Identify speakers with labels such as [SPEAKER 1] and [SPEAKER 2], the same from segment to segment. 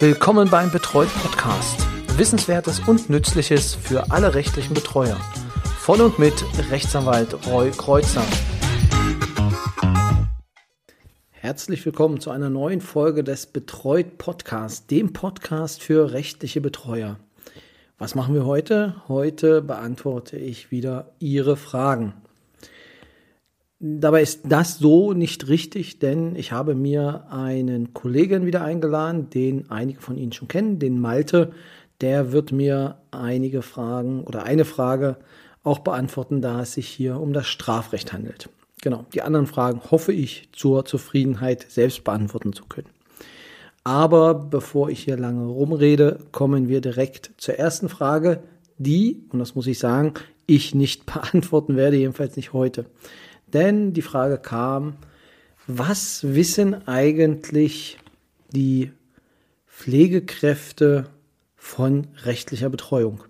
[SPEAKER 1] Willkommen beim Betreut Podcast. Wissenswertes und Nützliches für alle rechtlichen Betreuer. Von und mit Rechtsanwalt Roy Kreuzer. Herzlich willkommen zu einer neuen Folge des Betreut Podcasts, dem Podcast für rechtliche Betreuer. Was machen wir heute? Heute beantworte ich wieder Ihre Fragen. Dabei ist das so nicht richtig, denn ich habe mir einen Kollegen wieder eingeladen, den einige von Ihnen schon kennen, den Malte. Der wird mir einige Fragen oder eine Frage auch beantworten, da es sich hier um das Strafrecht handelt. Genau, die anderen Fragen hoffe ich zur Zufriedenheit selbst beantworten zu können. Aber bevor ich hier lange rumrede, kommen wir direkt zur ersten Frage, die, und das muss ich sagen, ich nicht beantworten werde, jedenfalls nicht heute. Denn die Frage kam, was wissen eigentlich die Pflegekräfte von rechtlicher Betreuung?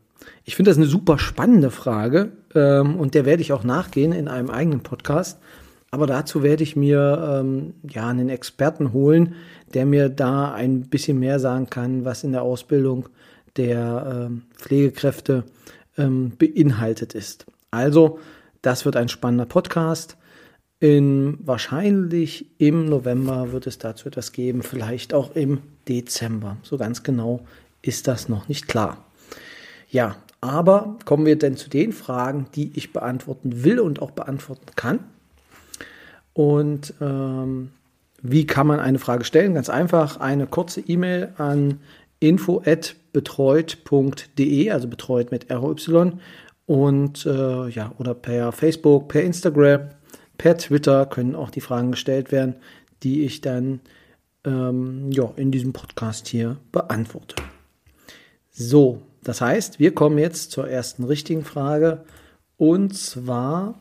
[SPEAKER 1] Ich finde das eine super spannende Frage ähm, und der werde ich auch nachgehen in einem eigenen Podcast. Aber dazu werde ich mir ähm, ja einen Experten holen, der mir da ein bisschen mehr sagen kann, was in der Ausbildung der ähm, Pflegekräfte ähm, beinhaltet ist. Also das wird ein spannender Podcast. In, wahrscheinlich im November wird es dazu etwas geben, vielleicht auch im Dezember. So ganz genau ist das noch nicht klar. Ja, aber kommen wir denn zu den Fragen, die ich beantworten will und auch beantworten kann. Und ähm, wie kann man eine Frage stellen? Ganz einfach eine kurze E-Mail an info@betreut.de, also betreut mit ROY und äh, ja, oder per Facebook, per Instagram, per Twitter können auch die Fragen gestellt werden, die ich dann ähm, ja, in diesem Podcast hier beantworte. So, das heißt, wir kommen jetzt zur ersten richtigen Frage. Und zwar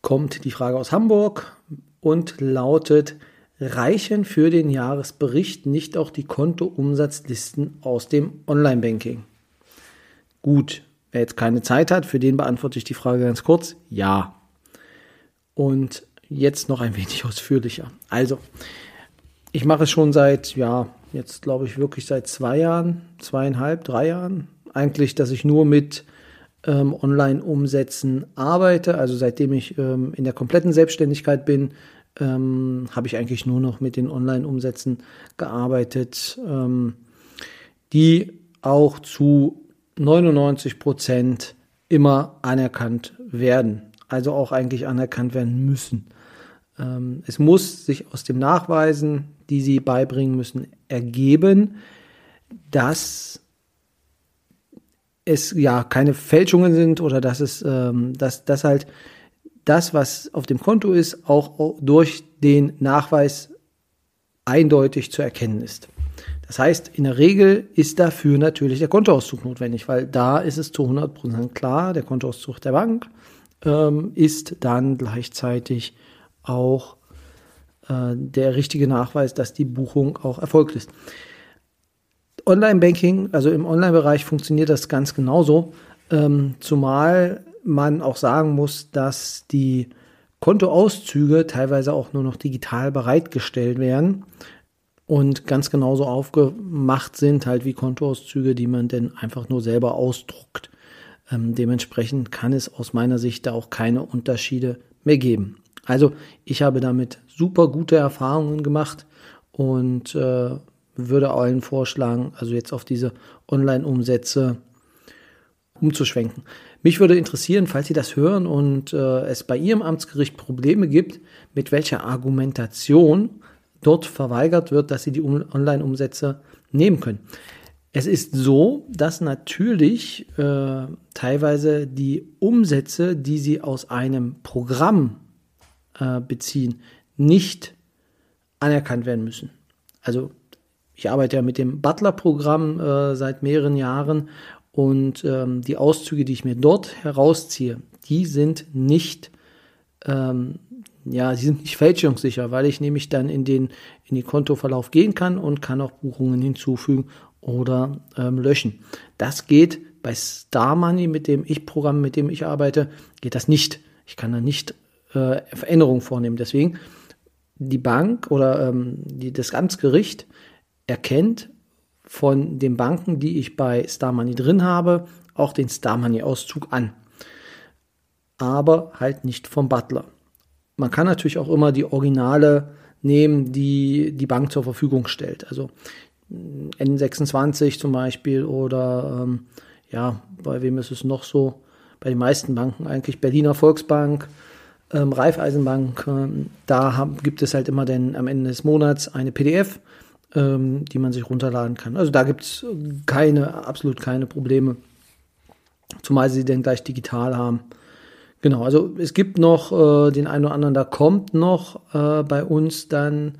[SPEAKER 1] kommt die Frage aus Hamburg und lautet, reichen für den Jahresbericht nicht auch die Kontoumsatzlisten aus dem Online-Banking? Gut, wer jetzt keine Zeit hat, für den beantworte ich die Frage ganz kurz. Ja. Und jetzt noch ein wenig ausführlicher. Also, ich mache es schon seit, ja, jetzt glaube ich wirklich seit zwei Jahren, zweieinhalb, drei Jahren. Eigentlich, dass ich nur mit ähm, Online-Umsätzen arbeite. Also seitdem ich ähm, in der kompletten Selbstständigkeit bin, ähm, habe ich eigentlich nur noch mit den Online-Umsätzen gearbeitet, ähm, die auch zu 99 Prozent immer anerkannt werden, also auch eigentlich anerkannt werden müssen. Ähm, es muss sich aus dem Nachweisen, die sie beibringen müssen, ergeben, dass es ja keine Fälschungen sind oder dass es, ähm, dass, dass halt das, was auf dem Konto ist, auch durch den Nachweis eindeutig zu erkennen ist. Das heißt, in der Regel ist dafür natürlich der Kontoauszug notwendig, weil da ist es zu 100% klar, der Kontoauszug der Bank ähm, ist dann gleichzeitig auch äh, der richtige Nachweis, dass die Buchung auch erfolgt ist. Online-Banking, also im Online-Bereich funktioniert das ganz genauso, ähm, zumal man auch sagen muss, dass die Kontoauszüge teilweise auch nur noch digital bereitgestellt werden und ganz genauso aufgemacht sind, halt wie Kontoauszüge, die man denn einfach nur selber ausdruckt. Ähm, dementsprechend kann es aus meiner Sicht da auch keine Unterschiede mehr geben. Also ich habe damit super gute Erfahrungen gemacht und äh, würde allen vorschlagen, also jetzt auf diese Online-Umsätze umzuschwenken. Mich würde interessieren, falls Sie das hören und äh, es bei Ihrem Amtsgericht Probleme gibt, mit welcher Argumentation dort verweigert wird, dass sie die Online-Umsätze nehmen können. Es ist so, dass natürlich äh, teilweise die Umsätze, die sie aus einem Programm äh, beziehen, nicht anerkannt werden müssen. Also ich arbeite ja mit dem Butler-Programm äh, seit mehreren Jahren und ähm, die Auszüge, die ich mir dort herausziehe, die sind nicht ähm, ja, sie sind nicht fälschungssicher, weil ich nämlich dann in den, in den Kontoverlauf gehen kann und kann auch Buchungen hinzufügen oder ähm, löschen. Das geht bei Star Money, mit dem ich Programm, mit dem ich arbeite, geht das nicht. Ich kann da nicht äh, Veränderungen vornehmen. Deswegen die Bank oder ähm, die, das Amtsgericht erkennt von den Banken, die ich bei Star Money drin habe, auch den Star Money Auszug an. Aber halt nicht vom Butler. Man kann natürlich auch immer die Originale nehmen, die die Bank zur Verfügung stellt. Also N26 zum Beispiel oder ähm, ja, bei wem ist es noch so? Bei den meisten Banken eigentlich Berliner Volksbank, ähm, Raiffeisenbank. Ähm, da haben, gibt es halt immer dann am Ende des Monats eine PDF, ähm, die man sich runterladen kann. Also da gibt es keine, absolut keine Probleme. Zumal sie dann gleich digital haben. Genau, also es gibt noch äh, den einen oder anderen, da kommt noch äh, bei uns dann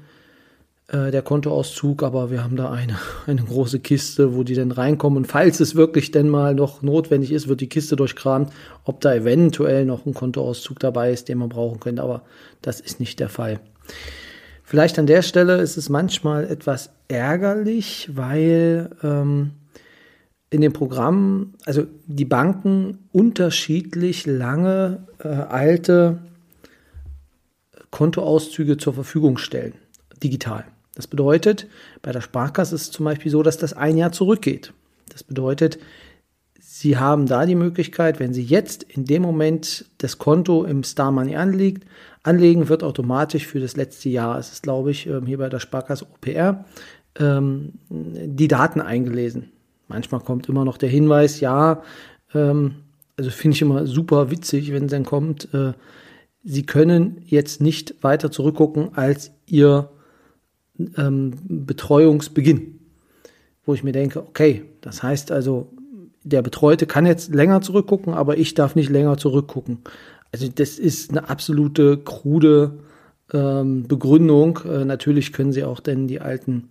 [SPEAKER 1] äh, der Kontoauszug, aber wir haben da eine, eine große Kiste, wo die dann reinkommen. Und falls es wirklich denn mal noch notwendig ist, wird die Kiste durchkramt, ob da eventuell noch ein Kontoauszug dabei ist, den man brauchen könnte, aber das ist nicht der Fall. Vielleicht an der Stelle ist es manchmal etwas ärgerlich, weil ähm, in dem Programm, also die Banken unterschiedlich lange äh, alte Kontoauszüge zur Verfügung stellen, digital. Das bedeutet, bei der Sparkasse ist es zum Beispiel so, dass das ein Jahr zurückgeht. Das bedeutet, Sie haben da die Möglichkeit, wenn Sie jetzt in dem Moment das Konto im Star Money anlegt, anlegen, wird automatisch für das letzte Jahr, es ist glaube ich ähm, hier bei der Sparkasse OPR, ähm, die Daten eingelesen. Manchmal kommt immer noch der Hinweis, ja, ähm, also finde ich immer super witzig, wenn es dann kommt, äh, Sie können jetzt nicht weiter zurückgucken als Ihr ähm, Betreuungsbeginn. Wo ich mir denke, okay, das heißt also, der Betreute kann jetzt länger zurückgucken, aber ich darf nicht länger zurückgucken. Also das ist eine absolute krude ähm, Begründung. Äh, natürlich können Sie auch denn die alten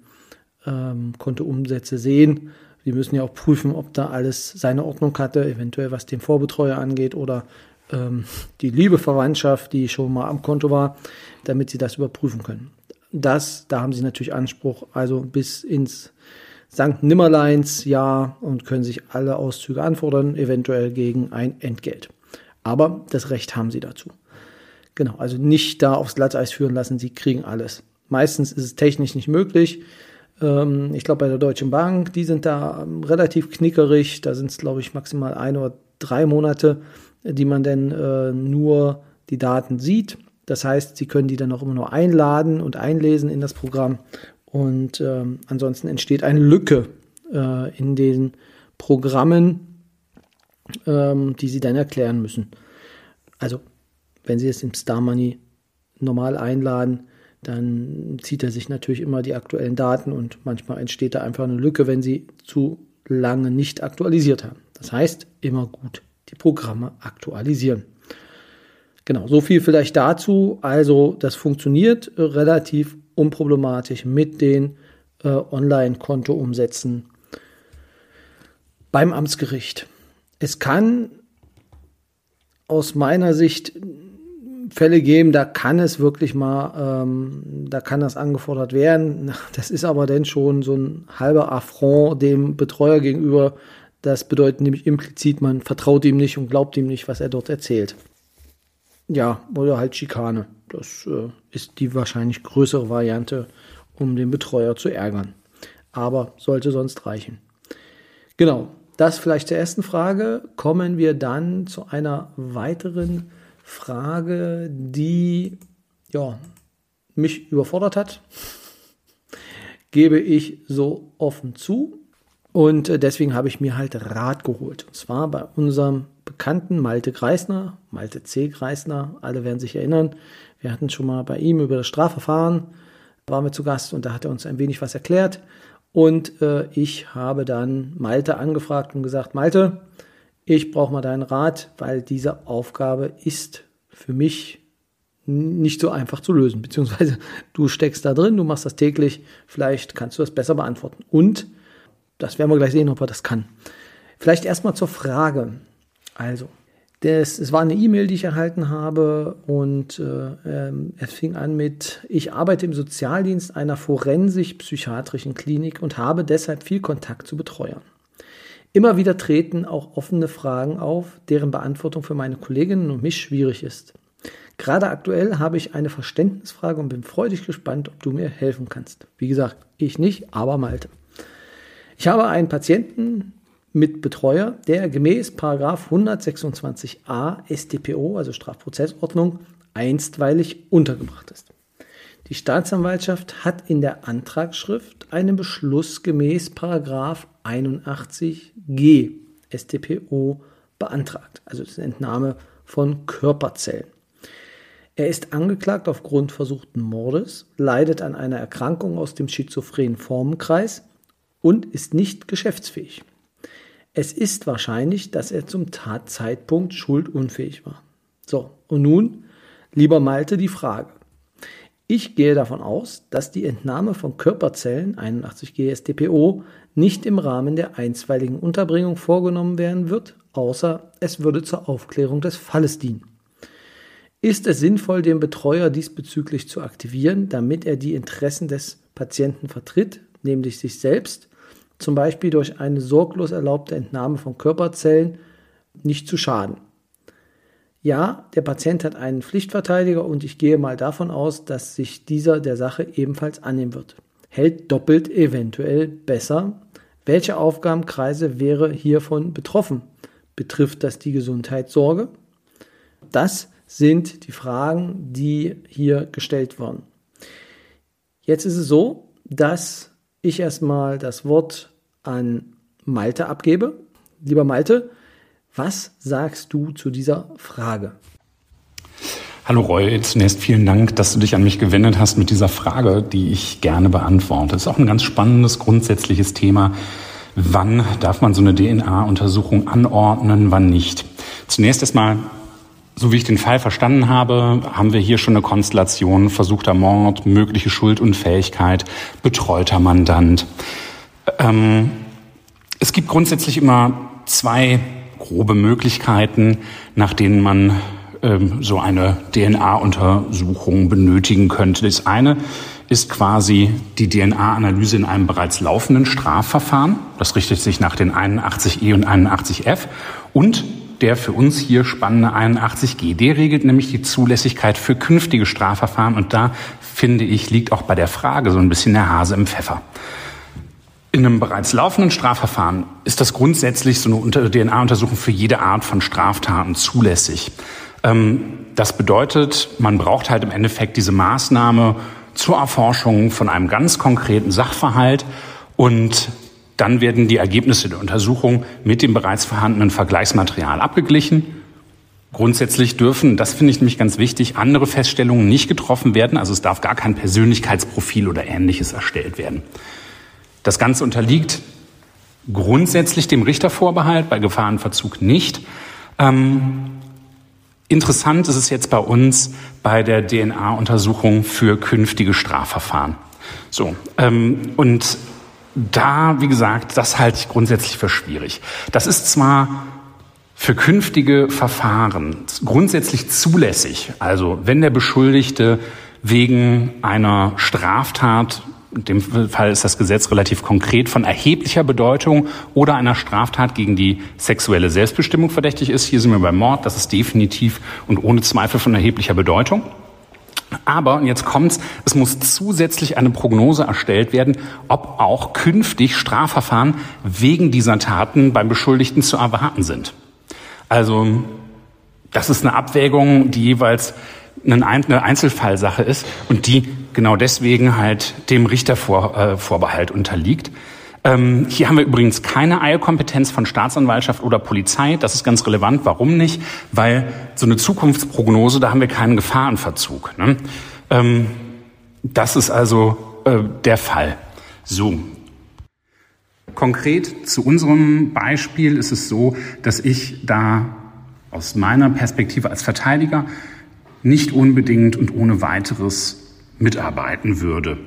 [SPEAKER 1] ähm, Kontoumsätze sehen. Sie müssen ja auch prüfen, ob da alles seine Ordnung hatte, eventuell was den Vorbetreuer angeht oder ähm, die liebe Verwandtschaft, die schon mal am Konto war, damit Sie das überprüfen können. Das, da haben Sie natürlich Anspruch, also bis ins St. Nimmerleins Jahr und können sich alle Auszüge anfordern, eventuell gegen ein Entgelt. Aber das Recht haben Sie dazu. Genau, also nicht da aufs Glatteis führen lassen, Sie kriegen alles. Meistens ist es technisch nicht möglich. Ähm, ich glaube, bei der Deutschen Bank, die sind da ähm, relativ knickerig. Da sind es, glaube ich, maximal ein oder drei Monate, die man denn äh, nur die Daten sieht. Das heißt, Sie können die dann auch immer nur einladen und einlesen in das Programm. Und ähm, ansonsten entsteht eine Lücke äh, in den Programmen, ähm, die Sie dann erklären müssen. Also, wenn Sie es im Star Money normal einladen, dann zieht er sich natürlich immer die aktuellen Daten und manchmal entsteht da einfach eine Lücke, wenn Sie zu lange nicht aktualisiert haben. Das heißt, immer gut die Programme aktualisieren. Genau, so viel vielleicht dazu. Also das funktioniert relativ unproblematisch mit den äh, Online-Kontoumsätzen beim Amtsgericht. Es kann aus meiner Sicht Fälle geben, da kann es wirklich mal, ähm, da kann das angefordert werden. Das ist aber dann schon so ein halber Affront dem Betreuer gegenüber. Das bedeutet nämlich implizit, man vertraut ihm nicht und glaubt ihm nicht, was er dort erzählt. Ja, oder halt Schikane. Das äh, ist die wahrscheinlich größere Variante, um den Betreuer zu ärgern. Aber sollte sonst reichen. Genau, das vielleicht zur ersten Frage. Kommen wir dann zu einer weiteren Frage, die ja, mich überfordert hat. Gebe ich so offen zu. Und äh, deswegen habe ich mir halt Rat geholt. Und zwar bei unserem bekannten Malte Greisner, Malte C. Greisner, alle werden sich erinnern. Wir hatten schon mal bei ihm über das Strafverfahren, waren wir zu Gast und da hat er uns ein wenig was erklärt. Und äh, ich habe dann Malte angefragt und gesagt, Malte, ich brauche mal deinen Rat, weil diese Aufgabe ist für mich nicht so einfach zu lösen. Beziehungsweise du steckst da drin, du machst das täglich, vielleicht kannst du das besser beantworten. Und das werden wir gleich sehen, ob er das kann. Vielleicht erstmal zur Frage. Also, das, es war eine E-Mail, die ich erhalten habe und äh, ähm, es fing an mit, ich arbeite im Sozialdienst einer forensisch-psychiatrischen Klinik und habe deshalb viel Kontakt zu Betreuern. Immer wieder treten auch offene Fragen auf, deren Beantwortung für meine Kolleginnen und mich schwierig ist. Gerade aktuell habe ich eine Verständnisfrage und bin freudig gespannt, ob du mir helfen kannst. Wie gesagt, ich nicht, aber Malte. Ich habe einen Patienten mit Betreuer, der gemäß 126a StPO, also Strafprozessordnung, einstweilig untergebracht ist. Die Staatsanwaltschaft hat in der Antragsschrift einen Beschluss gemäß 81g StPO beantragt, also das Entnahme von Körperzellen. Er ist angeklagt aufgrund versuchten Mordes, leidet an einer Erkrankung aus dem schizophrenen Formenkreis und ist nicht geschäftsfähig. Es ist wahrscheinlich, dass er zum Tatzeitpunkt schuldunfähig war. So, und nun, lieber Malte, die Frage. Ich gehe davon aus, dass die Entnahme von Körperzellen 81 GSDPO nicht im Rahmen der einstweiligen Unterbringung vorgenommen werden wird, außer es würde zur Aufklärung des Falles dienen. Ist es sinnvoll, den Betreuer diesbezüglich zu aktivieren, damit er die Interessen des Patienten vertritt, nämlich sich selbst, zum Beispiel durch eine sorglos erlaubte Entnahme von Körperzellen, nicht zu schaden? Ja, der Patient hat einen Pflichtverteidiger und ich gehe mal davon aus, dass sich dieser der Sache ebenfalls annehmen wird. Hält doppelt eventuell besser. Welche Aufgabenkreise wäre hiervon betroffen? Betrifft das die Gesundheitssorge? Das sind die Fragen, die hier gestellt wurden. Jetzt ist es so, dass ich erstmal das Wort an Malte abgebe. Lieber Malte, was sagst du zu dieser Frage?
[SPEAKER 2] Hallo Roy, zunächst vielen Dank, dass du dich an mich gewendet hast mit dieser Frage, die ich gerne beantworte. Das ist auch ein ganz spannendes, grundsätzliches Thema. Wann darf man so eine DNA-Untersuchung anordnen, wann nicht? Zunächst erstmal, so wie ich den Fall verstanden habe, haben wir hier schon eine Konstellation versuchter Mord, mögliche Schuldunfähigkeit, betreuter Mandant. Ähm, es gibt grundsätzlich immer zwei grobe Möglichkeiten, nach denen man ähm, so eine DNA-Untersuchung benötigen könnte. Das eine ist quasi die DNA-Analyse in einem bereits laufenden Strafverfahren. Das richtet sich nach den 81e und 81f. Und der für uns hier spannende 81g, der regelt nämlich die Zulässigkeit für künftige Strafverfahren. Und da, finde ich, liegt auch bei der Frage so ein bisschen der Hase im Pfeffer. In einem bereits laufenden Strafverfahren ist das grundsätzlich so eine DNA-Untersuchung für jede Art von Straftaten zulässig. Ähm, das bedeutet, man braucht halt im Endeffekt diese Maßnahme zur Erforschung von einem ganz konkreten Sachverhalt und dann werden die Ergebnisse der Untersuchung mit dem bereits vorhandenen Vergleichsmaterial abgeglichen. Grundsätzlich dürfen, das finde ich nämlich ganz wichtig, andere Feststellungen nicht getroffen werden. Also es darf gar kein Persönlichkeitsprofil oder ähnliches erstellt werden. Das Ganze unterliegt grundsätzlich dem Richtervorbehalt, bei Gefahrenverzug nicht. Ähm, interessant ist es jetzt bei uns bei der DNA-Untersuchung für künftige Strafverfahren. So, ähm, und da, wie gesagt, das halte ich grundsätzlich für schwierig. Das ist zwar für künftige Verfahren grundsätzlich zulässig. Also wenn der Beschuldigte wegen einer Straftat in dem Fall ist das Gesetz relativ konkret von erheblicher Bedeutung oder einer Straftat gegen die sexuelle Selbstbestimmung verdächtig ist. Hier sind wir beim Mord, das ist definitiv und ohne Zweifel von erheblicher Bedeutung. Aber, und jetzt kommt's, es muss zusätzlich eine Prognose erstellt werden, ob auch künftig Strafverfahren wegen dieser Taten beim Beschuldigten zu erwarten sind. Also, das ist eine Abwägung, die jeweils eine Einzelfallsache ist und die genau deswegen halt dem Richtervorbehalt unterliegt. Ähm, hier haben wir übrigens keine Eilkompetenz von Staatsanwaltschaft oder Polizei. Das ist ganz relevant. Warum nicht? Weil so eine Zukunftsprognose, da haben wir keinen Gefahrenverzug. Ne? Ähm, das ist also äh, der Fall. So. Konkret zu unserem Beispiel ist es so, dass ich da aus meiner Perspektive als Verteidiger nicht unbedingt und ohne weiteres mitarbeiten würde.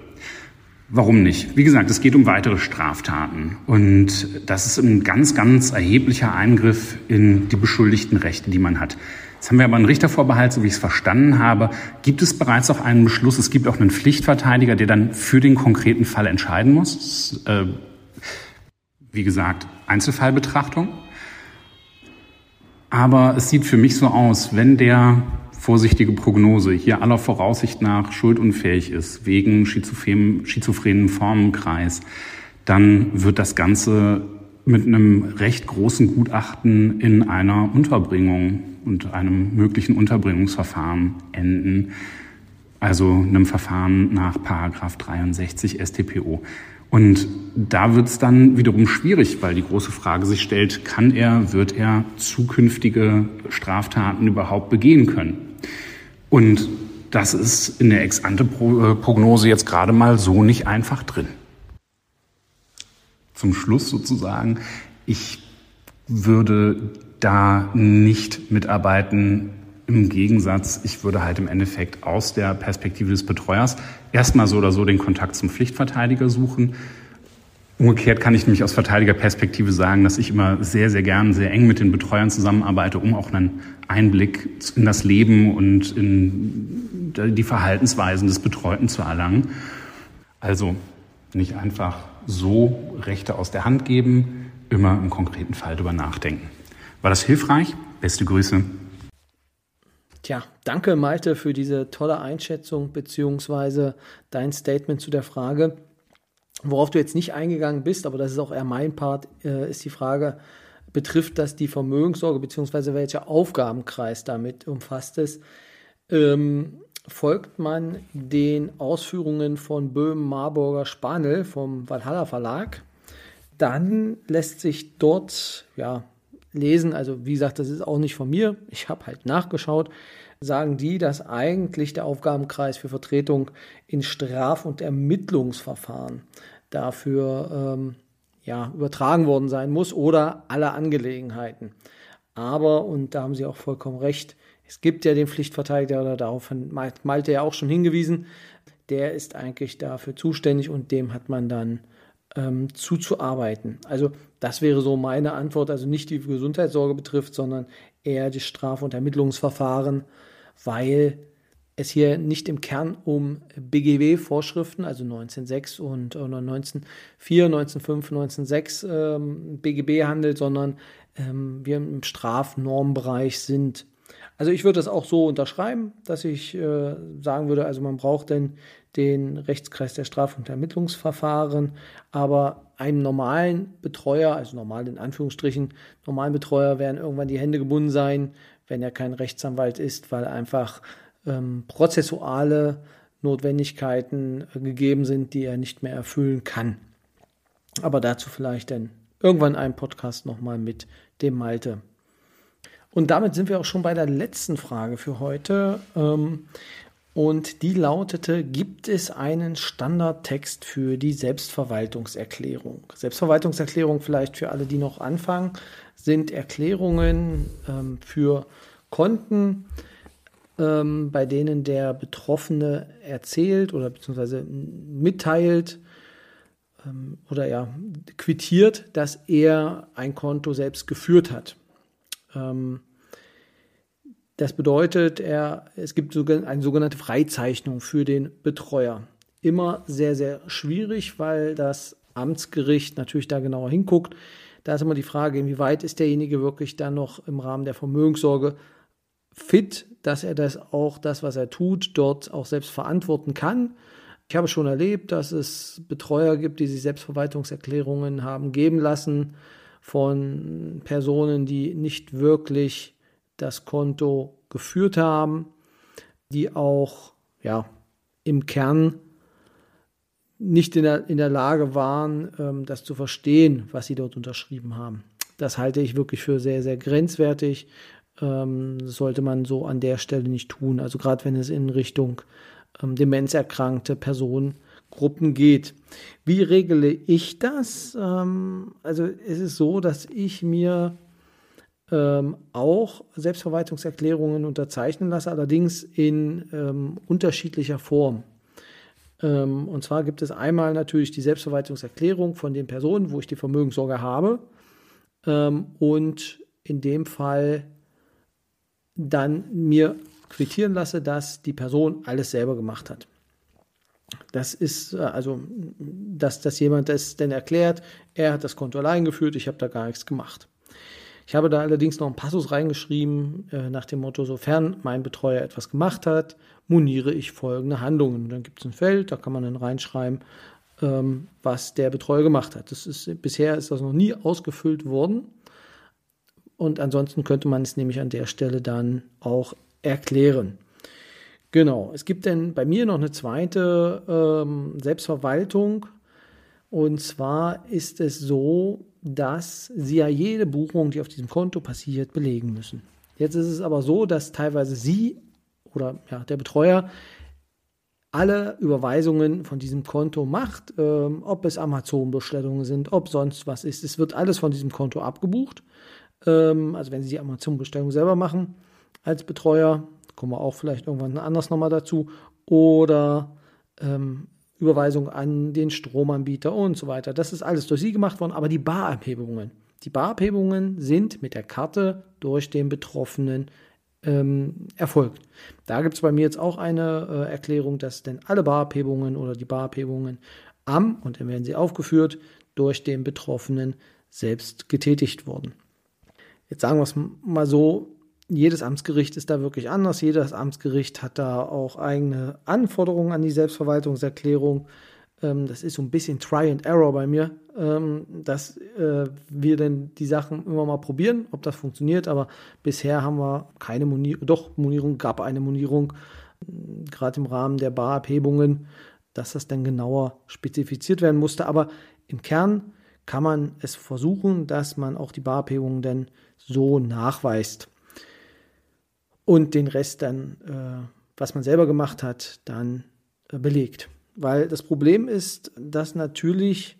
[SPEAKER 2] Warum nicht? Wie gesagt, es geht um weitere Straftaten und das ist ein ganz, ganz erheblicher Eingriff in die beschuldigten Rechte, die man hat. Jetzt haben wir aber einen Richtervorbehalt, so wie ich es verstanden habe. Gibt es bereits auch einen Beschluss? Es gibt auch einen Pflichtverteidiger, der dann für den konkreten Fall entscheiden muss. Äh, wie gesagt, Einzelfallbetrachtung. Aber es sieht für mich so aus, wenn der vorsichtige Prognose hier aller Voraussicht nach schuldunfähig ist, wegen schizophrenen, schizophrenen Formenkreis, dann wird das Ganze mit einem recht großen Gutachten in einer Unterbringung und einem möglichen Unterbringungsverfahren enden, also einem Verfahren nach Paragraph 63 StPO. Und da wird es dann wiederum schwierig, weil die große Frage sich stellt, kann er, wird er zukünftige Straftaten überhaupt begehen können? Und das ist in der Ex-ante-Prognose jetzt gerade mal so nicht einfach drin. Zum Schluss sozusagen, ich würde da nicht mitarbeiten, im Gegensatz, ich würde halt im Endeffekt aus der Perspektive des Betreuers erstmal so oder so den Kontakt zum Pflichtverteidiger suchen. Umgekehrt kann ich nämlich aus Verteidigerperspektive sagen, dass ich immer sehr, sehr gern, sehr eng mit den Betreuern zusammenarbeite, um auch einen Einblick in das Leben und in die Verhaltensweisen des Betreuten zu erlangen. Also nicht einfach so Rechte aus der Hand geben, immer im konkreten Fall darüber nachdenken. War das hilfreich? Beste Grüße.
[SPEAKER 1] Tja, danke Malte für diese tolle Einschätzung beziehungsweise dein Statement zu der Frage. Worauf du jetzt nicht eingegangen bist, aber das ist auch eher mein Part, äh, ist die Frage, betrifft das die Vermögenssorge beziehungsweise welcher Aufgabenkreis damit umfasst ist? Ähm, folgt man den Ausführungen von Böhm, Marburger, Spanel vom Valhalla Verlag, dann lässt sich dort ja, lesen, also wie gesagt, das ist auch nicht von mir, ich habe halt nachgeschaut, sagen die, dass eigentlich der Aufgabenkreis für Vertretung in Straf- und Ermittlungsverfahren dafür ähm, ja, übertragen worden sein muss oder alle Angelegenheiten. Aber, und da haben Sie auch vollkommen recht, es gibt ja den Pflichtverteidiger, oder darauf hat Malte ja auch schon hingewiesen, der ist eigentlich dafür zuständig und dem hat man dann ähm, zuzuarbeiten. Also das wäre so meine Antwort, also nicht die Gesundheitssorge betrifft, sondern eher die Straf- und Ermittlungsverfahren, weil es hier nicht im Kern um BGB-Vorschriften, also 1906 und oder 1904, 1905, 1906 ähm, BGB handelt, sondern ähm, wir im Strafnormbereich sind. Also ich würde das auch so unterschreiben, dass ich äh, sagen würde, also man braucht denn den Rechtskreis der Straf- und Ermittlungsverfahren, aber einem normalen Betreuer, also normal in Anführungsstrichen, normalen Betreuer werden irgendwann die Hände gebunden sein, wenn er kein Rechtsanwalt ist, weil einfach ähm, prozessuale Notwendigkeiten äh, gegeben sind, die er nicht mehr erfüllen kann. Aber dazu vielleicht dann irgendwann einen Podcast nochmal mit dem Malte. Und damit sind wir auch schon bei der letzten Frage für heute. Ähm, und die lautete, gibt es einen Standardtext für die Selbstverwaltungserklärung? Selbstverwaltungserklärung vielleicht für alle, die noch anfangen, sind Erklärungen ähm, für Konten, ähm, bei denen der Betroffene erzählt oder beziehungsweise mitteilt ähm, oder ja quittiert, dass er ein Konto selbst geführt hat. Das bedeutet, er, es gibt eine sogenannte Freizeichnung für den Betreuer. Immer sehr, sehr schwierig, weil das Amtsgericht natürlich da genauer hinguckt. Da ist immer die Frage, inwieweit ist derjenige wirklich dann noch im Rahmen der Vermögenssorge fit, dass er das auch, das, was er tut, dort auch selbst verantworten kann. Ich habe schon erlebt, dass es Betreuer gibt, die sich Selbstverwaltungserklärungen haben geben lassen von Personen, die nicht wirklich das Konto geführt haben, die auch ja, im Kern nicht in der, in der Lage waren, ähm, das zu verstehen, was sie dort unterschrieben haben. Das halte ich wirklich für sehr, sehr grenzwertig. Ähm, das sollte man so an der Stelle nicht tun. Also gerade wenn es in Richtung ähm, demenzerkrankte Personengruppen geht. Wie regle ich das? Ähm, also es ist so, dass ich mir ähm, auch Selbstverwaltungserklärungen unterzeichnen lasse, allerdings in ähm, unterschiedlicher Form. Ähm, und zwar gibt es einmal natürlich die Selbstverwaltungserklärung von den Personen, wo ich die Vermögenssorge habe ähm, und in dem Fall dann mir quittieren lasse, dass die Person alles selber gemacht hat. Das ist äh, also, dass, dass jemand das denn erklärt, er hat das Konto allein geführt, ich habe da gar nichts gemacht. Ich habe da allerdings noch einen Passus reingeschrieben, äh, nach dem Motto, sofern mein Betreuer etwas gemacht hat, moniere ich folgende Handlungen. Dann gibt es ein Feld, da kann man dann reinschreiben, ähm, was der Betreuer gemacht hat. Das ist, bisher ist das noch nie ausgefüllt worden. Und ansonsten könnte man es nämlich an der Stelle dann auch erklären. Genau, es gibt dann bei mir noch eine zweite ähm, Selbstverwaltung. Und zwar ist es so, dass Sie ja jede Buchung, die auf diesem Konto passiert, belegen müssen. Jetzt ist es aber so, dass teilweise Sie oder ja, der Betreuer alle Überweisungen von diesem Konto macht, ähm, ob es Amazon-Bestellungen sind, ob sonst was ist. Es wird alles von diesem Konto abgebucht. Ähm, also wenn Sie die Amazon-Bestellung selber machen als Betreuer, kommen wir auch vielleicht irgendwann anders nochmal dazu, oder ähm, Überweisung an den Stromanbieter und so weiter. Das ist alles durch Sie gemacht worden, aber die Barabhebungen, die Barabhebungen sind mit der Karte durch den Betroffenen ähm, erfolgt. Da gibt es bei mir jetzt auch eine äh, Erklärung, dass denn alle Barabhebungen oder die Barabhebungen am, und dann werden sie aufgeführt, durch den Betroffenen selbst getätigt wurden. Jetzt sagen wir es mal so, jedes Amtsgericht ist da wirklich anders. Jedes Amtsgericht hat da auch eigene Anforderungen an die Selbstverwaltungserklärung. Ähm, das ist so ein bisschen Try and Error bei mir, ähm, dass äh, wir dann die Sachen immer mal probieren, ob das funktioniert. Aber bisher haben wir keine Monierung, doch Monierung gab eine Monierung, gerade im Rahmen der Barabhebungen, dass das dann genauer spezifiziert werden musste. Aber im Kern kann man es versuchen, dass man auch die Barabhebungen dann so nachweist und den Rest dann, äh, was man selber gemacht hat, dann äh, belegt. Weil das Problem ist, dass natürlich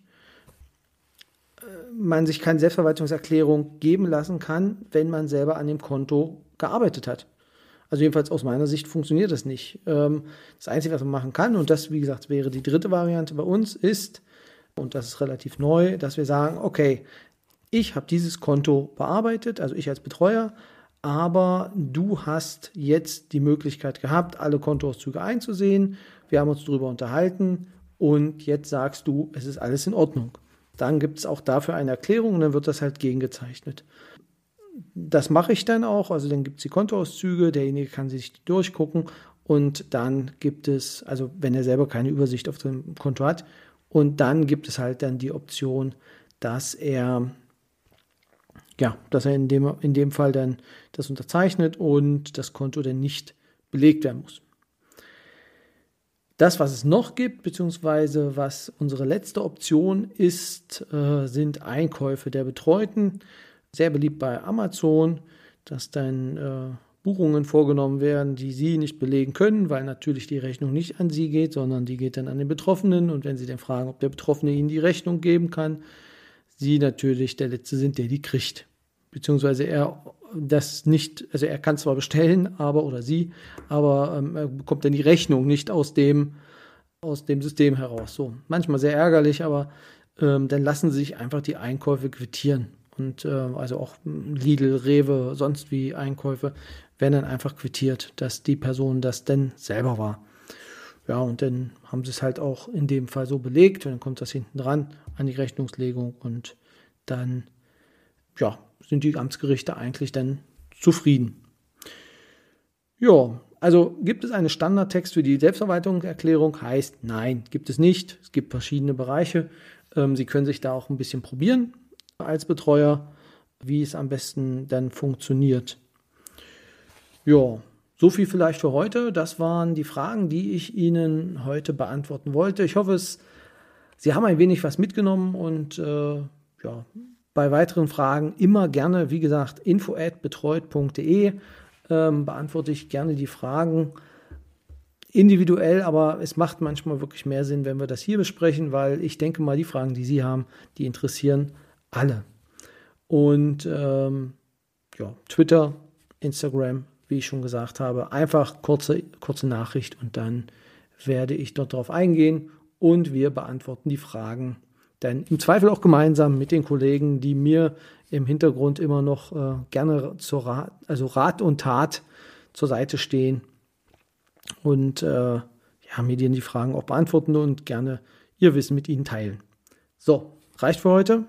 [SPEAKER 1] äh, man sich keine Selbstverwaltungserklärung geben lassen kann, wenn man selber an dem Konto gearbeitet hat. Also jedenfalls aus meiner Sicht funktioniert das nicht. Ähm, das Einzige, was man machen kann, und das, wie gesagt, wäre die dritte Variante bei uns, ist, und das ist relativ neu, dass wir sagen, okay, ich habe dieses Konto bearbeitet, also ich als Betreuer, aber du hast jetzt die Möglichkeit gehabt, alle Kontoauszüge einzusehen. Wir haben uns darüber unterhalten und jetzt sagst du, es ist alles in Ordnung. Dann gibt es auch dafür eine Erklärung und dann wird das halt gegengezeichnet. Das mache ich dann auch, also dann gibt es die Kontoauszüge, derjenige kann sich die durchgucken und dann gibt es, also wenn er selber keine Übersicht auf dem Konto hat, und dann gibt es halt dann die Option, dass er ja, dass er in dem, in dem Fall dann das unterzeichnet und das Konto dann nicht belegt werden muss. Das, was es noch gibt, beziehungsweise was unsere letzte Option ist, äh, sind Einkäufe der Betreuten. Sehr beliebt bei Amazon, dass dann äh, Buchungen vorgenommen werden, die Sie nicht belegen können, weil natürlich die Rechnung nicht an Sie geht, sondern die geht dann an den Betroffenen. Und wenn Sie dann fragen, ob der Betroffene Ihnen die Rechnung geben kann, Sie natürlich der Letzte sind, der die kriegt. Beziehungsweise er das nicht, also er kann zwar bestellen, aber oder sie, aber ähm, er bekommt dann die Rechnung nicht aus dem, aus dem System heraus. So, manchmal sehr ärgerlich, aber ähm, dann lassen sie sich einfach die Einkäufe quittieren. Und äh, also auch Lidl, Rewe, sonst wie Einkäufe werden dann einfach quittiert, dass die Person das denn selber war. Ja, und dann haben sie es halt auch in dem Fall so belegt und dann kommt das hinten dran an die Rechnungslegung und dann, ja, sind die Amtsgerichte eigentlich dann zufrieden. Ja, also gibt es einen Standardtext für die Selbstverwaltungserklärung? Heißt nein, gibt es nicht. Es gibt verschiedene Bereiche. Ähm, Sie können sich da auch ein bisschen probieren als Betreuer, wie es am besten dann funktioniert. Ja, so viel vielleicht für heute. Das waren die Fragen, die ich Ihnen heute beantworten wollte. Ich hoffe, es, Sie haben ein wenig was mitgenommen und äh, ja, bei weiteren Fragen immer gerne, wie gesagt, info@betreut.de ähm, beantworte ich gerne die Fragen individuell, aber es macht manchmal wirklich mehr Sinn, wenn wir das hier besprechen, weil ich denke mal, die Fragen, die Sie haben, die interessieren alle. Und ähm, ja, Twitter, Instagram, wie ich schon gesagt habe, einfach kurze, kurze Nachricht und dann werde ich dort drauf eingehen und wir beantworten die Fragen dann im Zweifel auch gemeinsam mit den Kollegen, die mir im Hintergrund immer noch äh, gerne zur Rat, also Rat und Tat zur Seite stehen und äh, ja, mir die Fragen auch beantworten und gerne ihr Wissen mit ihnen teilen. So, reicht für heute.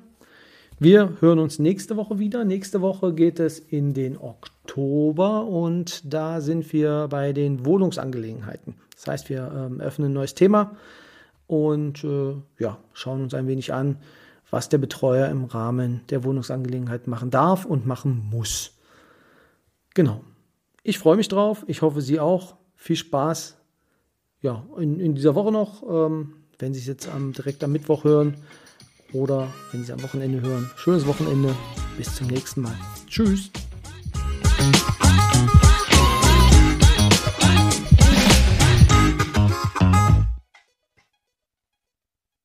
[SPEAKER 1] Wir hören uns nächste Woche wieder. Nächste Woche geht es in den Oktober und da sind wir bei den Wohnungsangelegenheiten. Das heißt, wir ähm, öffnen ein neues Thema und äh, ja, schauen uns ein wenig an, was der Betreuer im Rahmen der Wohnungsangelegenheit machen darf und machen muss. Genau. Ich freue mich drauf. Ich hoffe, Sie auch. Viel Spaß. Ja, in, in dieser Woche noch, ähm, wenn Sie es jetzt am, direkt am Mittwoch hören oder wenn Sie es am Wochenende hören. Schönes Wochenende. Bis zum nächsten Mal. Tschüss.